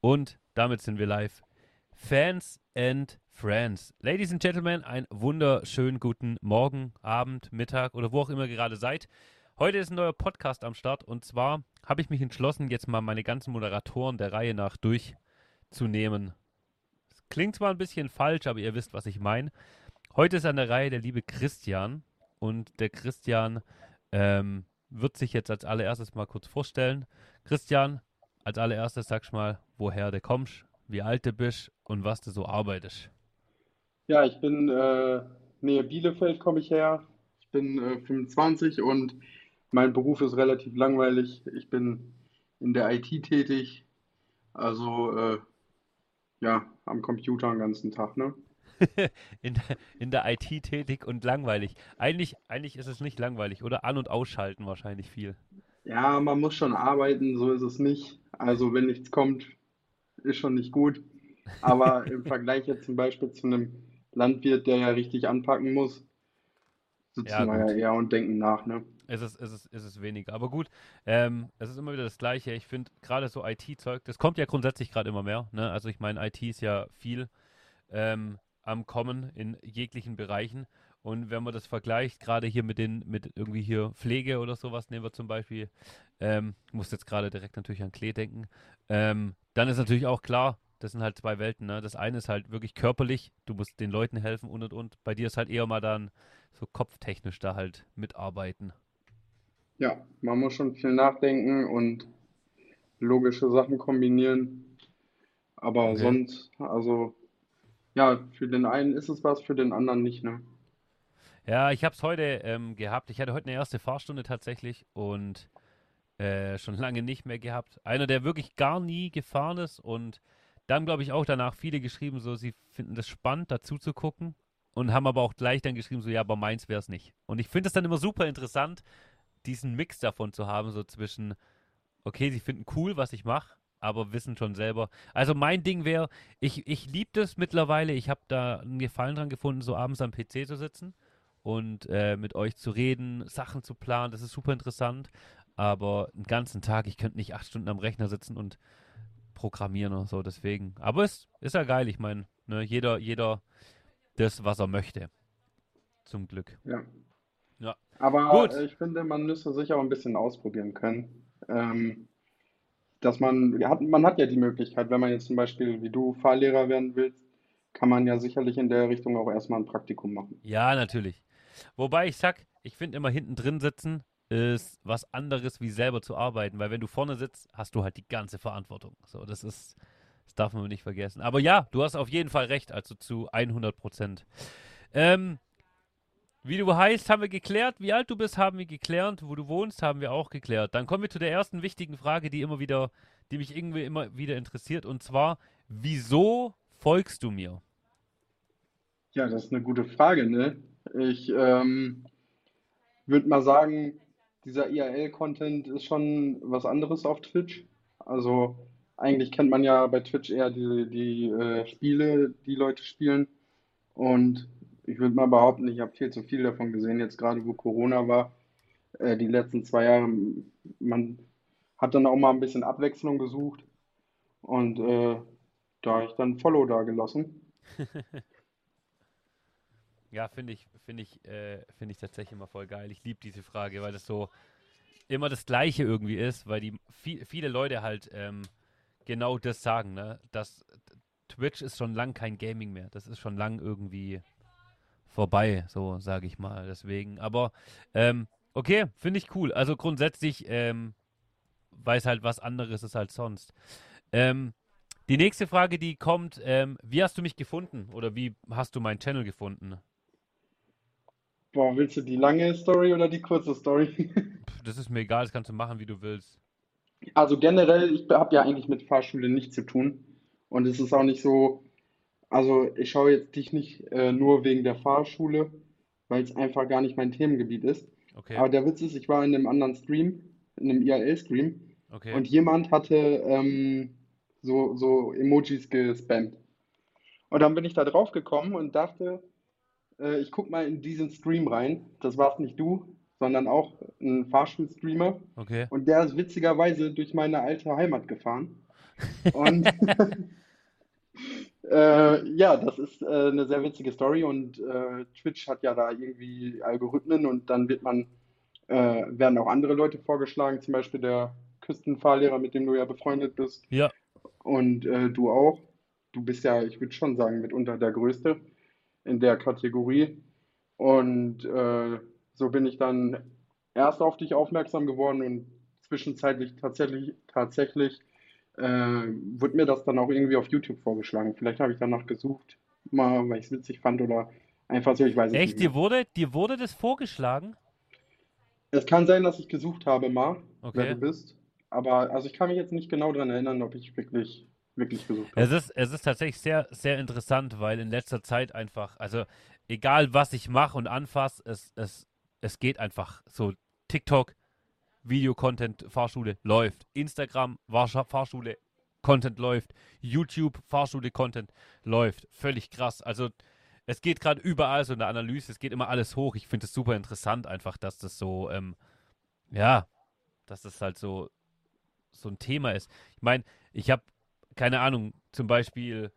Und damit sind wir live. Fans and Friends. Ladies and Gentlemen, einen wunderschönen guten Morgen, Abend, Mittag oder wo auch immer ihr gerade seid. Heute ist ein neuer Podcast am Start und zwar habe ich mich entschlossen, jetzt mal meine ganzen Moderatoren der Reihe nach durchzunehmen. Das klingt zwar ein bisschen falsch, aber ihr wisst, was ich meine. Heute ist an der Reihe der liebe Christian und der Christian ähm, wird sich jetzt als allererstes mal kurz vorstellen. Christian, als allererstes sagst mal, woher du kommst, wie alt du bist und was du so arbeitest. Ja, ich bin äh, Nähe Bielefeld komme ich her. Ich bin äh, 25 und mein Beruf ist relativ langweilig. Ich bin in der IT tätig, also äh, ja, am Computer den ganzen Tag, ne? in, der, in der IT tätig und langweilig. Eigentlich, eigentlich ist es nicht langweilig, oder? An- und ausschalten wahrscheinlich viel. Ja, man muss schon arbeiten, so ist es nicht. Also wenn nichts kommt, ist schon nicht gut. Aber im Vergleich jetzt zum Beispiel zu einem Landwirt, der ja richtig anpacken muss, sitzen Ja, wir ja eher und denken nach, ne? Es ist, es ist, es ist weniger. Aber gut, ähm, es ist immer wieder das Gleiche. Ich finde gerade so IT-Zeug, das kommt ja grundsätzlich gerade immer mehr. Ne? Also ich meine, IT ist ja viel ähm, am Kommen in jeglichen Bereichen. Und wenn man das vergleicht, gerade hier mit den, mit irgendwie hier Pflege oder sowas, nehmen wir zum Beispiel, ähm, muss jetzt gerade direkt natürlich an Klee denken, ähm, dann ist natürlich auch klar, das sind halt zwei Welten. Ne? Das eine ist halt wirklich körperlich, du musst den Leuten helfen und und und. Bei dir ist halt eher mal dann so kopftechnisch da halt mitarbeiten. Ja, man muss schon viel nachdenken und logische Sachen kombinieren. Aber Okay. sonst, also ja, für den einen ist es was, für den anderen nicht, ne? Ja, ich habe es heute ähm, gehabt. Ich hatte heute eine erste Fahrstunde tatsächlich und äh, schon lange nicht mehr gehabt. Einer, der wirklich gar nie gefahren ist und dann, glaube ich, auch danach viele geschrieben, so sie finden das spannend, dazu zu gucken und haben aber auch gleich dann geschrieben, so ja, aber meins wäre es nicht. Und ich finde es dann immer super interessant, diesen Mix davon zu haben, so zwischen, okay, sie finden cool, was ich mache, aber wissen schon selber. Also mein Ding wäre, ich, ich liebe das mittlerweile, ich habe da einen Gefallen dran gefunden, so abends am PC zu sitzen und äh, mit euch zu reden, Sachen zu planen, das ist super interessant. Aber einen ganzen Tag, ich könnte nicht acht Stunden am Rechner sitzen und programmieren oder so, deswegen. Aber es ist ja geil, ich meine, ne, jeder, jeder das, was er möchte. Zum Glück. Ja. Ja. Aber Gut. ich finde, man müsste sich auch ein bisschen ausprobieren können. Ähm, dass man, hat, man hat ja die Möglichkeit, wenn man jetzt zum Beispiel wie du Fahrlehrer werden willst, kann man ja sicherlich in der Richtung auch erstmal ein Praktikum machen. Ja, natürlich. Wobei ich sag, ich finde immer hinten drin sitzen ist was anderes, wie selber zu arbeiten, weil wenn du vorne sitzt, hast du halt die ganze Verantwortung. So, das ist, das darf man nicht vergessen. Aber ja, du hast auf jeden Fall recht, also zu 100 Prozent. Ähm, wie du heißt, haben wir geklärt. Wie alt du bist, haben wir geklärt. Wo du wohnst, haben wir auch geklärt. Dann kommen wir zu der ersten wichtigen Frage, die immer wieder, die mich irgendwie immer wieder interessiert. Und zwar, wieso folgst du mir? Ja, das ist eine gute Frage, ne? Ich ähm, würde mal sagen, dieser IRL-Content ist schon was anderes auf Twitch. Also eigentlich kennt man ja bei Twitch eher die, die äh, Spiele, die Leute spielen. Und ich würde mal behaupten, ich habe viel zu viel davon gesehen, jetzt gerade wo Corona war, äh, die letzten zwei Jahre. Man hat dann auch mal ein bisschen Abwechslung gesucht und äh, da habe ich dann Follow da gelassen. Ja, finde ich, finde ich, äh, finde ich tatsächlich immer voll geil. Ich liebe diese Frage, weil das so immer das Gleiche irgendwie ist, weil die viel, viele Leute halt ähm, genau das sagen, ne? Dass Twitch ist schon lang kein Gaming mehr. Das ist schon lang irgendwie vorbei, so sage ich mal. Deswegen, aber ähm, okay, finde ich cool. Also grundsätzlich ähm, weiß halt was anderes ist als sonst. Ähm, die nächste Frage, die kommt, ähm, wie hast du mich gefunden oder wie hast du meinen Channel gefunden? Boah, willst du die lange Story oder die kurze Story? Das ist mir egal, das kannst du machen, wie du willst. Also generell, ich habe ja eigentlich mit Fahrschule nichts zu tun. Und es ist auch nicht so, also ich schaue jetzt dich nicht äh, nur wegen der Fahrschule, weil es einfach gar nicht mein Themengebiet ist. Okay, Aber der Witz ist, ich war in einem anderen Stream, in einem IRL-Stream, okay. und jemand hatte ähm, so, so Emojis gespammt. Und dann bin ich da drauf gekommen und dachte, äh, ich guck mal in diesen Stream rein. Das warst nicht du, sondern auch ein Fahrschulstreamer. Okay. Und der ist witzigerweise durch meine alte Heimat gefahren. Und äh, ja, das ist äh, eine sehr witzige Story und äh, Twitch hat ja da irgendwie Algorithmen und dann wird man, äh, werden auch andere Leute vorgeschlagen, zum Beispiel der Küstenfahrlehrer, mit dem du ja befreundet bist Ja, und äh, du auch. Du bist ja, ich würde schon sagen, mitunter der Größte in der Kategorie. Und äh, so bin ich dann erst auf dich aufmerksam geworden und zwischenzeitlich tatsächlich, tatsächlich äh, wurde mir das dann auch irgendwie auf YouTube vorgeschlagen. Vielleicht habe ich danach gesucht, mal, weil ich es witzig fand oder einfach so, ich weiß es nicht echt, dir wurde, dir wurde das vorgeschlagen? Es kann sein, dass ich gesucht habe mal, wer Okay. du bist, aber also ich kann mich jetzt nicht genau daran erinnern, ob ich wirklich, wirklich gesucht Es habe. ist, es ist tatsächlich sehr, sehr interessant, weil in letzter Zeit einfach, also egal was ich mache und anfasse, es, es, es geht einfach so. TikTok, Video-Content, Fahrschule läuft. Instagram, Fahrschule, Content läuft. YouTube, Fahrschule, Content läuft. Völlig krass. Also es geht gerade überall so in der Analyse, es geht immer alles hoch. Ich finde es super interessant einfach, dass das so, ähm, ja, dass das halt so, so ein Thema ist. Ich meine, ich habe, keine Ahnung, zum Beispiel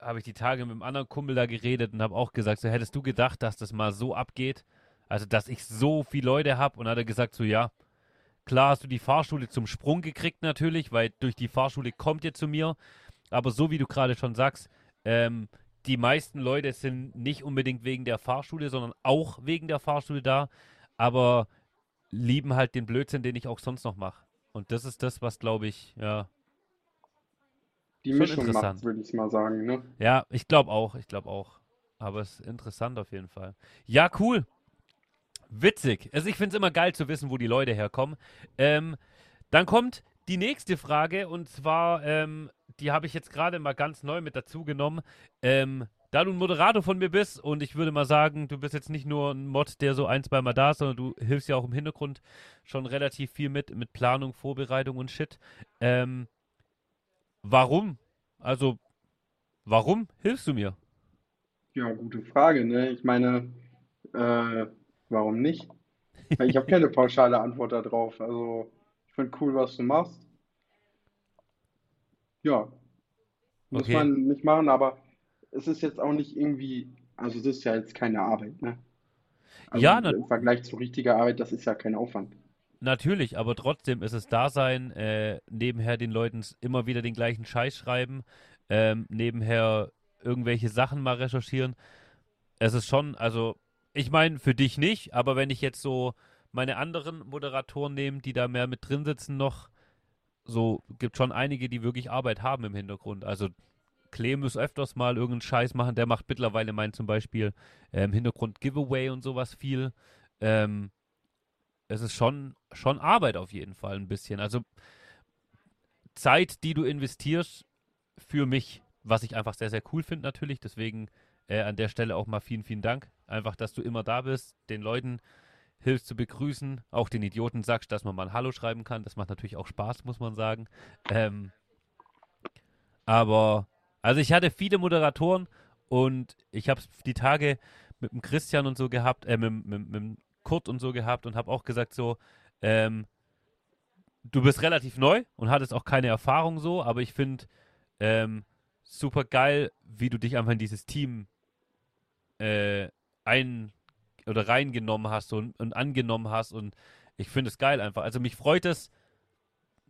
habe ich die Tage mit einem anderen Kumpel da geredet und habe auch gesagt, so hättest du gedacht, dass das mal so abgeht? Also, dass ich so viele Leute habe und hat er gesagt, so ja, klar hast du die Fahrschule zum Sprung gekriegt natürlich, weil durch die Fahrschule kommt ihr zu mir, aber so wie du gerade schon sagst, ähm, die meisten Leute sind nicht unbedingt wegen der Fahrschule, sondern auch wegen der Fahrschule da, aber lieben halt den Blödsinn, den ich auch sonst noch mache. Und das ist das, was glaube ich, ja, Die Mischung macht's, würde ich mal sagen, ne? Ja, ich glaube auch, ich glaube auch. Aber es ist interessant auf jeden Fall. Ja, cool. Witzig. Also ich finde es immer geil zu wissen, wo die Leute herkommen. Ähm, dann kommt die nächste Frage und zwar, ähm, die habe ich jetzt gerade mal ganz neu mit dazu genommen. Ähm, da du ein Moderator von mir bist und ich würde mal sagen, du bist jetzt nicht nur ein Mod, der so ein, zwei Mal da ist, sondern du hilfst ja auch im Hintergrund schon relativ viel mit, mit Planung, Vorbereitung und Shit. Ähm, warum? Also, warum hilfst du mir? Ja, gute Frage, ne? Ich meine, äh, warum nicht? Ich habe keine pauschale Antwort darauf. Also, ich finde cool, was du machst. Ja, muss Okay. man nicht machen, aber es ist jetzt auch nicht irgendwie, also es ist ja jetzt keine Arbeit, ne? Also Ja, im Vergleich zu richtiger Arbeit, das ist ja kein Aufwand. natürlich, aber trotzdem ist es Dasein, äh, nebenher den Leuten immer wieder den gleichen Scheiß schreiben, ähm, nebenher irgendwelche Sachen mal recherchieren. Es ist schon, also, ich meine, für dich nicht, aber wenn ich jetzt so meine anderen Moderatoren nehme, die da mehr mit drin sitzen noch, so gibt schon einige, die wirklich Arbeit haben im Hintergrund. Also Clem muss öfters mal irgendeinen Scheiß machen, der macht mittlerweile mein zum Beispiel äh, im Hintergrund Giveaway und sowas viel. Ähm, es ist schon, schon Arbeit auf jeden Fall ein bisschen. Also Zeit, die du investierst für mich, was ich einfach sehr, sehr cool finde natürlich. Deswegen äh, an der Stelle auch mal vielen, vielen Dank. Einfach, dass du immer da bist, den Leuten hilfst zu begrüßen, auch den Idioten sagst, dass man mal ein Hallo schreiben kann. Das macht natürlich auch Spaß, muss man sagen. Ähm, aber, also ich hatte viele Moderatoren und ich habe die Tage mit dem Christian und so gehabt, äh, mit, mit, mit dem Kurt und so gehabt und habe auch gesagt so, ähm, du bist relativ neu und hattest auch keine Erfahrung so, aber ich finde ähm, super geil, wie du dich einfach in dieses Team äh, ein oder reingenommen hast und, und angenommen hast und ich finde es geil einfach. Also mich freut es,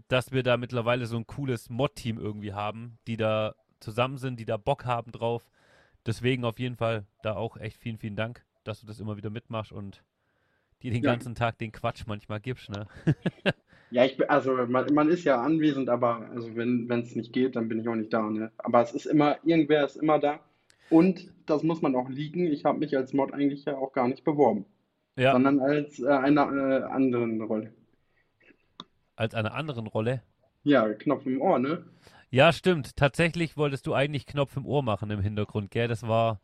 dass wir da mittlerweile so ein cooles Mod-Team irgendwie haben, die da zusammen sind, die da Bock haben drauf. Deswegen auf jeden Fall da auch echt vielen, vielen Dank, dass du das immer wieder mitmachst und dir den Ja, ganzen Tag den Quatsch manchmal gibst, ne? ja, ich bin, also man, man ist ja anwesend, aber also wenn wenn es nicht geht, dann bin ich auch nicht da, ne? Aber es ist immer, irgendwer ist immer da. Und das muss man auch liegen. Ich habe mich als Mod eigentlich ja auch gar nicht beworben, Ja, sondern als äh, einer äh, anderen Rolle. als einer anderen Rolle. Ja, Knopf im Ohr, ne? Ja, stimmt. Tatsächlich wolltest du eigentlich Knopf im Ohr machen im Hintergrund, gell? Das war,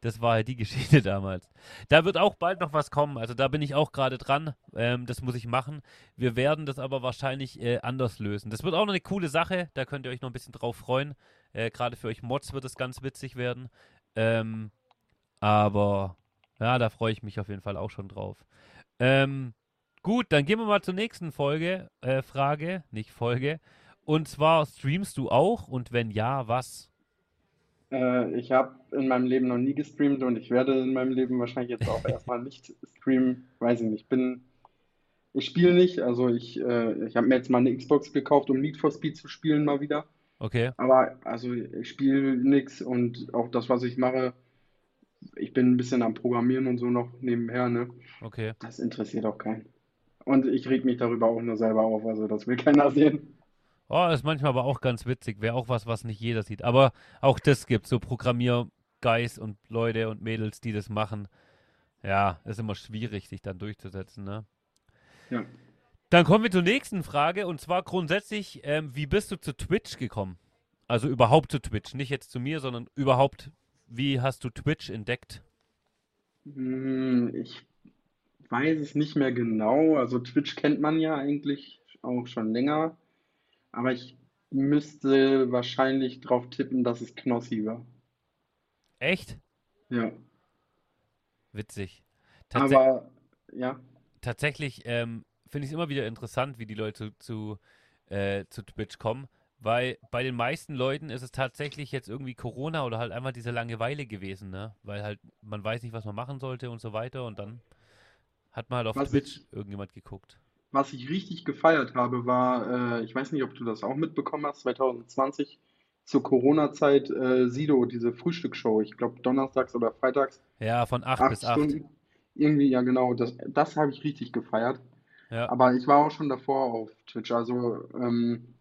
das war halt die Geschichte damals. Da wird auch bald noch was kommen. Also da bin ich auch gerade dran. Ähm, das muss ich machen. Wir werden das aber wahrscheinlich äh, anders lösen. Das wird auch noch eine coole Sache. Da könnt ihr euch noch ein bisschen drauf freuen. Äh, gerade für euch Mods wird es ganz witzig werden. Ähm, aber ja, da freue ich mich auf jeden Fall auch schon drauf. Ähm, gut, dann gehen wir mal zur nächsten Folge, äh, Frage, nicht Folge. Und zwar streamst du auch und wenn ja, was? Äh, ich habe in meinem Leben noch nie gestreamt und ich werde in meinem Leben wahrscheinlich jetzt auch erstmal nicht streamen. Weiß ich nicht. Bin, ich spiele nicht. Also ich, äh, ich habe mir jetzt mal eine Xbox gekauft, um Need for Speed zu spielen mal wieder. Okay. Aber also ich spiele nichts und auch das, was ich mache, ich bin ein bisschen am Programmieren und so noch nebenher, ne? Okay. Das interessiert auch keinen. Und ich reg mich darüber auch nur selber auf, also das will keiner sehen. Oh, ist manchmal aber auch ganz witzig. Wäre auch was, was nicht jeder sieht. Aber auch das gibt so Programmierguys und Leute und Mädels, die das machen. Ja, ist immer schwierig, sich dann durchzusetzen, ne? Ja. Dann kommen wir zur nächsten Frage und zwar grundsätzlich, ähm, wie bist du zu Twitch gekommen? Also überhaupt zu Twitch, nicht jetzt zu mir, sondern überhaupt, wie hast du Twitch entdeckt? Hm, Ich weiß es nicht mehr genau. Also Twitch kennt man ja eigentlich auch schon länger. Aber ich müsste wahrscheinlich drauf tippen, dass es Knossi war. Echt? Ja. Witzig. Tats Aber ja, tatsächlich ähm, finde ich es immer wieder interessant, wie die Leute zu, äh, zu Twitch kommen, weil bei den meisten Leuten ist es tatsächlich jetzt irgendwie Corona oder halt einfach diese Langeweile gewesen, ne? Weil halt man weiß nicht, was man machen sollte und so weiter und dann hat man halt auf was Twitch ich, irgendjemand geguckt. was ich richtig gefeiert habe, war, äh, ich weiß nicht, ob du das auch mitbekommen hast, 2020 zur Corona-Zeit äh, Sido, diese Frühstücksshow, ich glaube donnerstags oder freitags, Ja, von 8 acht bis 8. Stunden, irgendwie, ja genau, das, das habe ich richtig gefeiert. Ja. Aber ich war auch schon davor auf Twitch, also ähm,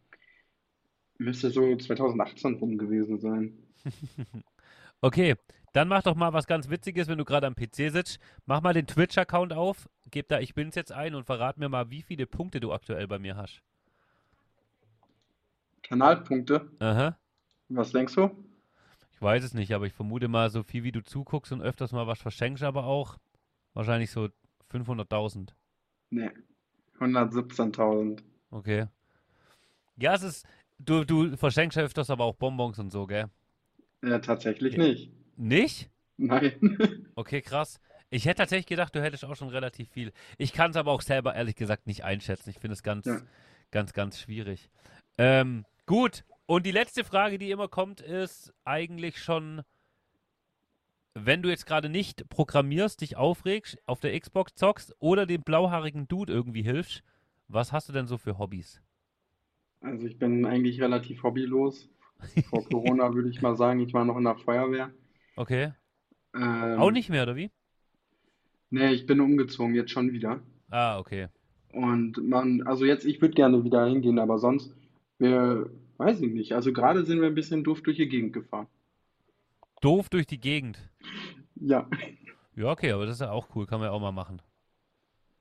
müsste so 2018 rum gewesen sein. Okay, dann mach doch mal was ganz Witziges, wenn du gerade am PC sitzt. Mach mal den Twitch-Account auf, gib da Ich bin's jetzt ein und verrat mir mal, wie viele Punkte du aktuell bei mir hast. Kanalpunkte, Aha. was denkst du? Ich weiß es nicht, aber ich vermute mal, so viel wie du zuguckst und öfters mal was verschenkst, aber auch wahrscheinlich so 500.000. Ne, 117.000. Okay. Ja, es ist, du, du verschenkst ja öfters aber auch Bonbons und so, gell? Ja, tatsächlich Ja. nicht. Nicht? Nein. Okay, krass. Ich hätte tatsächlich gedacht, du hättest auch schon relativ viel. Ich kann es aber auch selber ehrlich gesagt nicht einschätzen. Ich finde es ganz, Ja. ganz, ganz schwierig. Ähm, gut. Und die letzte Frage, die immer kommt, ist eigentlich schon, wenn du jetzt gerade nicht programmierst, dich aufregst, auf der Xbox zockst oder dem blauhaarigen Dude irgendwie hilfst, was hast du denn so für Hobbys? Also ich bin eigentlich relativ hobbylos. Vor Corona würde ich mal sagen, ich war noch in der Feuerwehr. Okay. Auch Ähm, nicht mehr, oder wie? nee, ich bin umgezogen, jetzt schon wieder. Ah, okay. Und man, also jetzt, ich würde gerne wieder hingehen, aber sonst, wir, weiß ich nicht. Also gerade sind wir ein bisschen doof durch die Gegend gefahren. Doof durch die Gegend. Ja, Ja, okay, aber das ist ja auch cool. Kann man ja auch mal machen.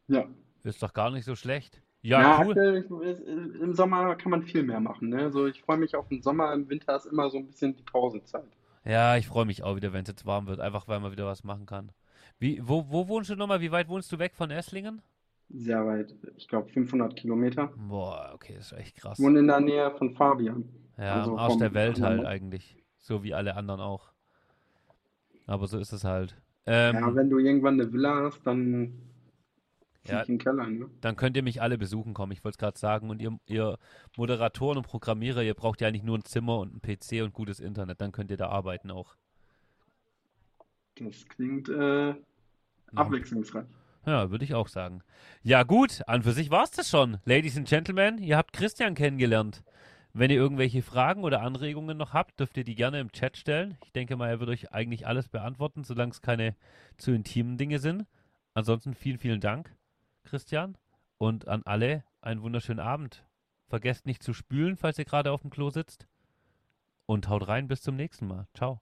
ja. Ist doch gar nicht so schlecht. Ja, Ja, cool. aktuell, ist- im Sommer kann man viel mehr machen, ne? So, ich freue mich auf den Sommer, im Winter ist immer so ein bisschen die Pausezeit. Ja, ich freue mich auch wieder, wenn es jetzt warm wird, einfach weil man wieder was machen kann. Wie, wo, wo wohnst du nochmal? Wie weit wohnst du weg von Esslingen? Sehr weit, ich glaube 500 Kilometer. Boah, okay, das ist echt Ich krass. wohne in der Nähe von Fabian, Ja, am also Arsch der Welt halt eigentlich. So wie alle anderen auch. Aber so ist es halt. Ja, Ähm, wenn du irgendwann eine Villa hast, dann ja, ich in den Keller, ne? dann könnt ihr mich alle besuchen kommen. Ich wollte es gerade sagen. Und ihr, ihr Moderatoren und Programmierer, ihr braucht ja eigentlich nur ein Zimmer und einen PC und gutes Internet. Dann könnt ihr da arbeiten auch. Das klingt äh, abwechslungsreich. Ja, würde ich auch sagen. Ja, gut, an für sich war es das schon. Ladies and Gentlemen, ihr habt Christian kennengelernt. Wenn ihr irgendwelche Fragen oder Anregungen noch habt, dürft ihr die gerne im Chat stellen. Ich denke mal, er wird euch eigentlich alles beantworten, solange es keine zu intimen Dinge sind. Ansonsten vielen, vielen Dank, Christian. Und an alle einen wunderschönen Abend. Vergesst nicht zu spülen, falls ihr gerade auf dem Klo sitzt. Und haut rein, bis zum nächsten Mal. Ciao.